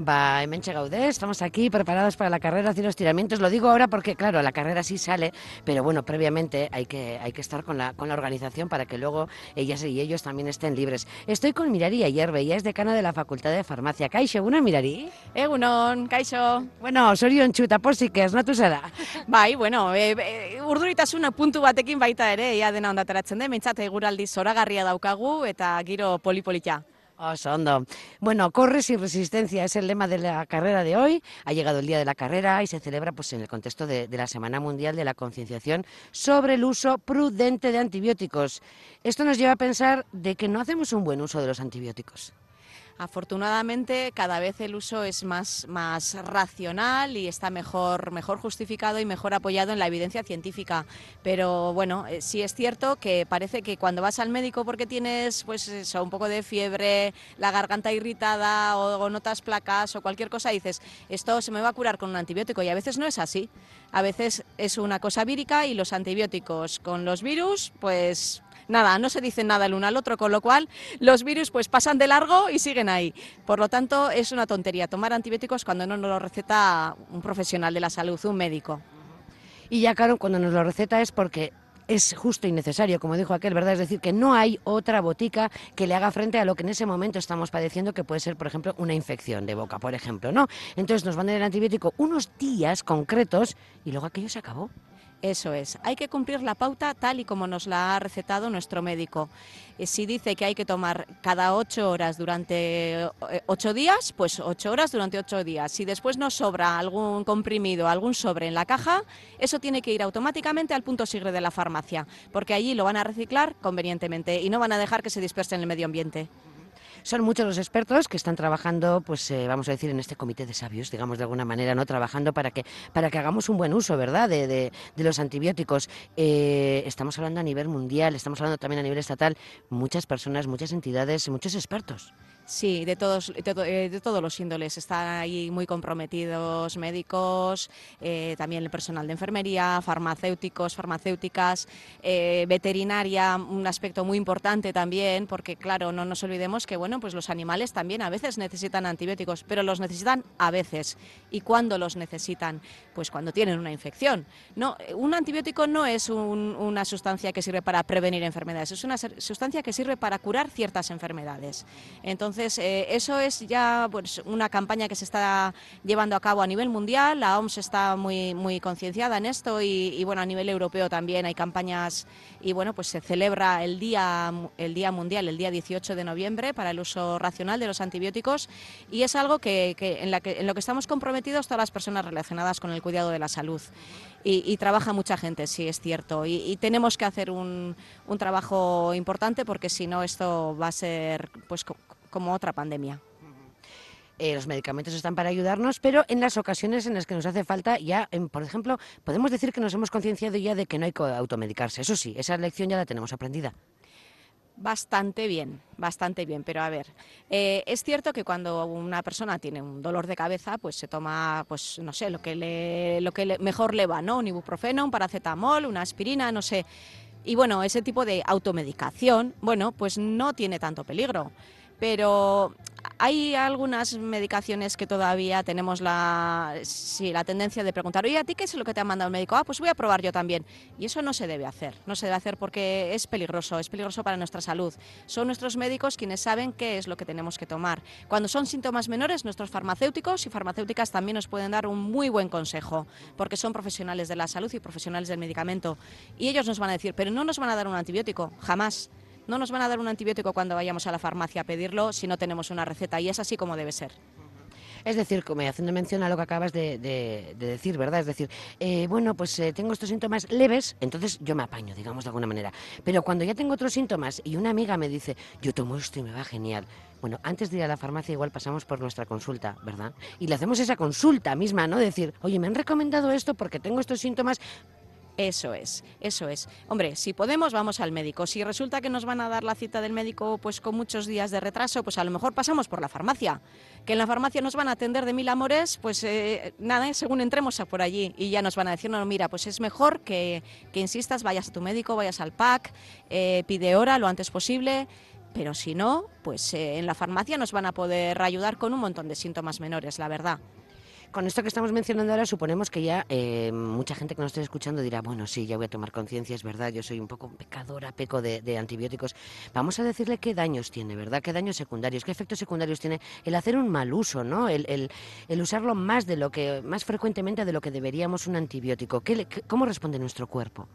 Va, Menche Gaudé, estamos aquí preparados para la carrera, hacer los tiramientos. Lo digo ahora porque, claro, la carrera sí sale, pero bueno, previamente hay que, hay que estar con la, con la organización para que luego ellas y ellos también estén libres. Estoy con Mirari Ayerbe, ella es decana de la Facultad de Farmacia. Kaixo, ¿una Mirari? Egunon, kaixo. Bueno, sorion txuta posik ez, natu zara? Bai, bueno, e, e, urduritasuna puntu batekin baita ere, ea dena ondateratzen den, mentzat eguraldi zoragarria daukagu eta giro polipolita. Oso ondo. Bueno, corre sin resistencia es el lema de la carrera de hoy. Ha llegado el día de la carrera y se celebra pues, en el contexto de, de la Semana Mundial de la Concienciación sobre el uso prudente de antibióticos. Esto nos lleva a pensar de que no hacemos un buen uso de los antibióticos. Afortunadamente, cada vez el uso es más, más racional y está mejor, mejor justificado y mejor apoyado en la evidencia científica. Pero bueno, eh, sí es cierto que parece que cuando vas al médico porque tienes pues eso, un poco de fiebre, la garganta irritada o, o notas placas o cualquier cosa, dices, esto se me va a curar con un antibiótico y a veces no es así. A veces es una cosa vírica y los antibióticos con los virus, pues nada, no se dicen nada el uno al otro, con lo cual los virus pues pasan de largo y siguen ahí. Por lo tanto, es una tontería tomar antibióticos cuando no nos lo receta un profesional de la salud, un médico. Y ya claro, cuando nos lo receta es porque es justo y necesario, como dijo aquel, ¿verdad? Es decir, que no hay otra botica que le haga frente a lo que en ese momento estamos padeciendo, que puede ser, por ejemplo, una infección de boca, por ejemplo, ¿no? Entonces nos van a dar el antibiótico unos días concretos y luego aquello se acabó. Eso es, hay que cumplir la pauta tal y como nos la ha recetado nuestro médico. Eh, Si dice que hay que tomar cada ocho horas durante eh, ocho días, pues ocho horas durante ocho días. Si después nos sobra algún comprimido, algún sobre en la caja, eso tiene que ir automáticamente al punto sigre de la farmacia, porque allí lo van a reciclar convenientemente y no van a dejar que se disperse en el medio ambiente. Son muchos los expertos que están trabajando, pues eh, vamos a decir, en este comité de sabios, digamos de alguna manera, no trabajando para que para que hagamos un buen uso, ¿verdad?, de, de- de los antibióticos. Eh, estamos hablando a nivel mundial, estamos hablando también a nivel estatal, muchas personas, muchas entidades, muchos expertos. Sí, de todos, de, eh, de todos los índoles. Están ahí muy comprometidos médicos, eh, también el personal de enfermería, farmacéuticos, farmacéuticas, eh, veterinaria, un aspecto muy importante también, porque claro, no nos olvidemos que bueno, pues los animales también a veces necesitan antibióticos, pero los necesitan a veces. ¿Y cuándo los necesitan? Pues cuando tienen una infección. No, un antibiótico no es un- una sustancia que sirve para prevenir enfermedades, es una sustancia que sirve para curar ciertas enfermedades. Entonces, eh, eso es ya pues, una campaña que se está llevando a cabo a nivel mundial. La OMS está muy, muy concienciada en esto y, bueno, a nivel europeo también hay campañas y bueno, pues se celebra el día, el día mundial, el día 18 de noviembre, para el uso racional de los antibióticos y es algo que, en, la que, en lo que estamos comprometidos todas las personas relacionadas con el cuidado de la salud. Y, trabaja mucha gente, sí, es cierto. Y, y tenemos que hacer un, un trabajo importante porque si no esto va a ser pues como otra pandemia. Eh, los medicamentos están para ayudarnos, pero en las ocasiones en las que nos hace falta, ya, por ejemplo, podemos decir que nos hemos concienciado ya de que no hay que automedicarse. Eso sí, esa lección ya la tenemos aprendida. Bastante bien, bastante bien, pero a ver, eh, es cierto que cuando una persona tiene un dolor de cabeza, pues se toma, pues no sé, lo que, le, lo que le- mejor le va, ¿no? Un ibuprofeno, un paracetamol, una aspirina, no sé. Y bueno, ese tipo de automedicación, bueno, pues no tiene tanto peligro. Pero hay algunas medicaciones que todavía tenemos la, sí, la tendencia de preguntar, oye, ¿a ti qué es lo que te ha mandado el médico? Ah, pues voy a probar yo también. Y eso no se debe hacer, no se debe hacer porque es peligroso, es peligroso para nuestra salud. Son nuestros médicos quienes saben qué es lo que tenemos que tomar. Cuando son síntomas menores, nuestros farmacéuticos y farmacéuticas también nos pueden dar un muy buen consejo, porque son profesionales de la salud y profesionales del medicamento. Y ellos nos van a decir, pero no nos van a dar un antibiótico, jamás. No nos van a dar un antibiótico cuando vayamos a la farmacia a pedirlo si no tenemos una receta y es así como debe ser. Es decir, como haciendo mención a lo que acabas de, de- de decir, ¿verdad? Es decir, eh, bueno, pues eh, tengo estos síntomas leves, entonces yo me apaño, digamos de alguna manera. Pero cuando ya tengo otros síntomas y una amiga me dice, yo tomo esto y me va genial. Bueno, antes de ir a la farmacia igual pasamos por nuestra consulta, ¿verdad? Y le hacemos esa consulta misma, ¿no? Decir, oye, me han recomendado esto porque tengo estos síntomas. Eso es, eso es. Hombre, si podemos, vamos al médico. Si resulta que nos van a dar la cita del médico pues con muchos días de retraso, pues a lo mejor pasamos por la farmacia. Que en la farmacia nos van a atender de mil amores, pues eh, nada, eh, según entremos a por allí y ya nos van a decir, no, mira, pues es mejor que, que insistas, vayas a tu médico, vayas al PAC, eh, pide hora lo antes posible. pero si no, pues eh, en la farmacia nos van a poder ayudar con un montón de síntomas menores, la verdad. Con esto que estamos mencionando ahora, suponemos que ya eh, mucha gente que nos esté escuchando dirá, bueno, sí, ya voy a tomar conciencia, es verdad, yo soy un poco pecadora, peco de, antibióticos. Vamos a decirle qué daños tiene, ¿verdad? ¿Qué daños secundarios, qué efectos secundarios tiene el hacer un mal uso, ¿no? El, usarlo más de lo que, más frecuentemente de lo que deberíamos un antibiótico. ¿Cómo responde nuestro cuerpo?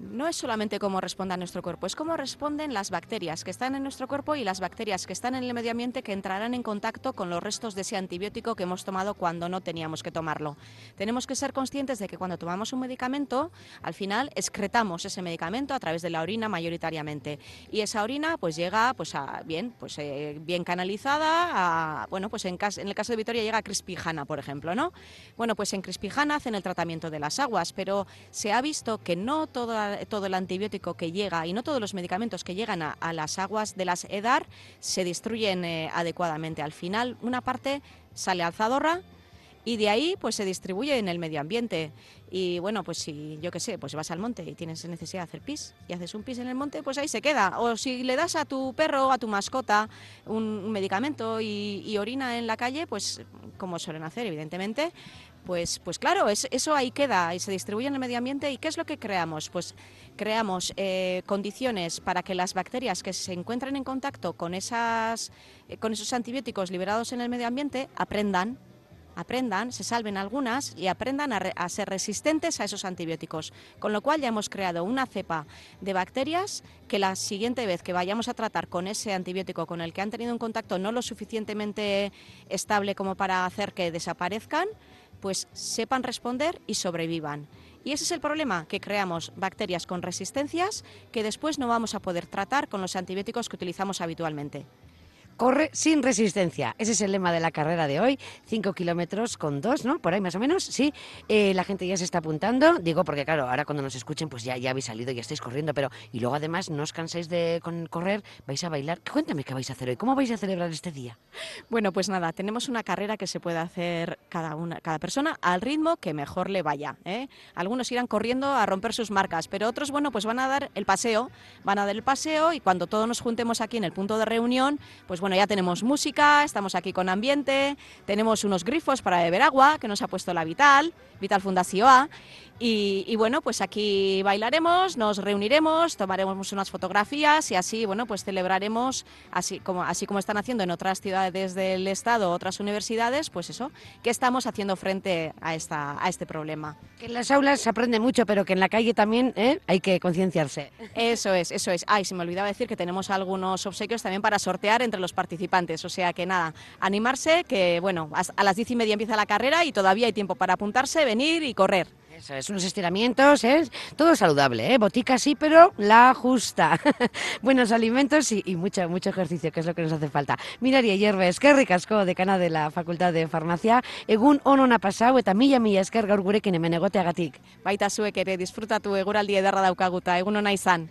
No es solamente cómo responde a nuestro cuerpo, es cómo responden las bacterias que están en nuestro cuerpo y las bacterias que están en el medio ambiente que entrarán en contacto con los restos de ese antibiótico que hemos tomado cuando no teníamos que tomarlo. Tenemos que ser conscientes de que cuando tomamos un medicamento, al final excretamos ese medicamento a través de la orina mayoritariamente y esa orina pues llega pues a, bien, pues eh, bien canalizada, bueno, pues en, en, el caso de Vitoria llega a Crispijana, por ejemplo, ¿no? Bueno, pues en Crispijana hacen el tratamiento de las aguas, pero se ha visto que no todo el antibiótico que llega y no todos los medicamentos que llegan a, las aguas de las EDAR se destruyen eh, adecuadamente. Al final, una parte sale al zadorra y de ahí pues se distribuye en el medio ambiente. Y bueno, pues si yo qué sé, pues vas al monte y tienes necesidad de hacer pis y haces un pis en el monte, pues ahí se queda. O si le das a tu perro, a tu mascota, un, medicamento y, orina en la calle, pues como suelen hacer, evidentemente, pues, pues claro, eso ahí queda y se distribuye en el medio ambiente. ¿Y qué es lo que creamos? Pues creamos eh, condiciones para que las bacterias que se encuentran en contacto con, esas, eh, con esos antibióticos liberados en el medio ambiente aprendan aprendan, se salven algunas y aprendan a, ser resistentes a esos antibióticos. Con lo cual ya hemos creado una cepa de bacterias que la siguiente vez que vayamos a tratar con ese antibiótico con el que han tenido un contacto no lo suficientemente estable como para hacer que desaparezcan, pues sepan responder y sobrevivan. Y ese es el problema, que creamos bacterias con resistencias que después no vamos a poder tratar con los antibióticos que utilizamos habitualmente. Corre sin resistencia. Ese es el lema de la carrera de hoy. Cinco kilómetros con dos, ¿no? Por ahí más o menos, sí. Eh, la gente ya se está apuntando. Digo, porque claro, ahora cuando nos escuchen, pues ya, ya habéis salido, ya estáis corriendo. Pero, y luego además no os cansáis de correr, vais a bailar. Cuéntame qué vais a hacer hoy. ¿Cómo vais a celebrar este día? Bueno, pues nada, tenemos una carrera que se puede hacer cada una, cada persona al ritmo que mejor le vaya. ¿eh? Algunos irán corriendo a romper sus marcas, pero otros, bueno, pues van a dar el paseo, van a dar el paseo y cuando todos nos juntemos aquí en el punto de reunión, pues bueno, bueno, ya tenemos música, estamos aquí con ambiente, tenemos unos grifos para beber agua que nos ha puesto la Vital, Vital Fundación A, y, bueno, pues aquí bailaremos, nos reuniremos, tomaremos unas fotografías y así, bueno, pues celebraremos, así como, así como están haciendo en otras ciudades del Estado, otras universidades, pues eso, que estamos haciendo frente a, esta, a este problema. Que en las aulas se aprende mucho, pero que en la calle también ¿eh? hay que concienciarse. Eso es, eso es. Ay, se me olvidaba decir que tenemos algunos obsequios también para sortear entre los participantes, o sea que nada, animarse, que bueno, a las diez y media empieza la carrera y todavía hay tiempo para apuntarse, venir y correr. Eso es, unos estiramientos, ¿eh? todo saludable, ¿eh? botica sí, pero la justa. Buenos alimentos y, mucho, mucho ejercicio, que es lo que nos hace falta. Miraria Hierbes, qué ricasco, decana de la Facultad de Farmacia, egun onon pasado eta mila mila esker gaur gurekin hemen egoteagatik. Baita zuek ere, disfrutatu eguraldi ederra daukaguta, egun ona izan.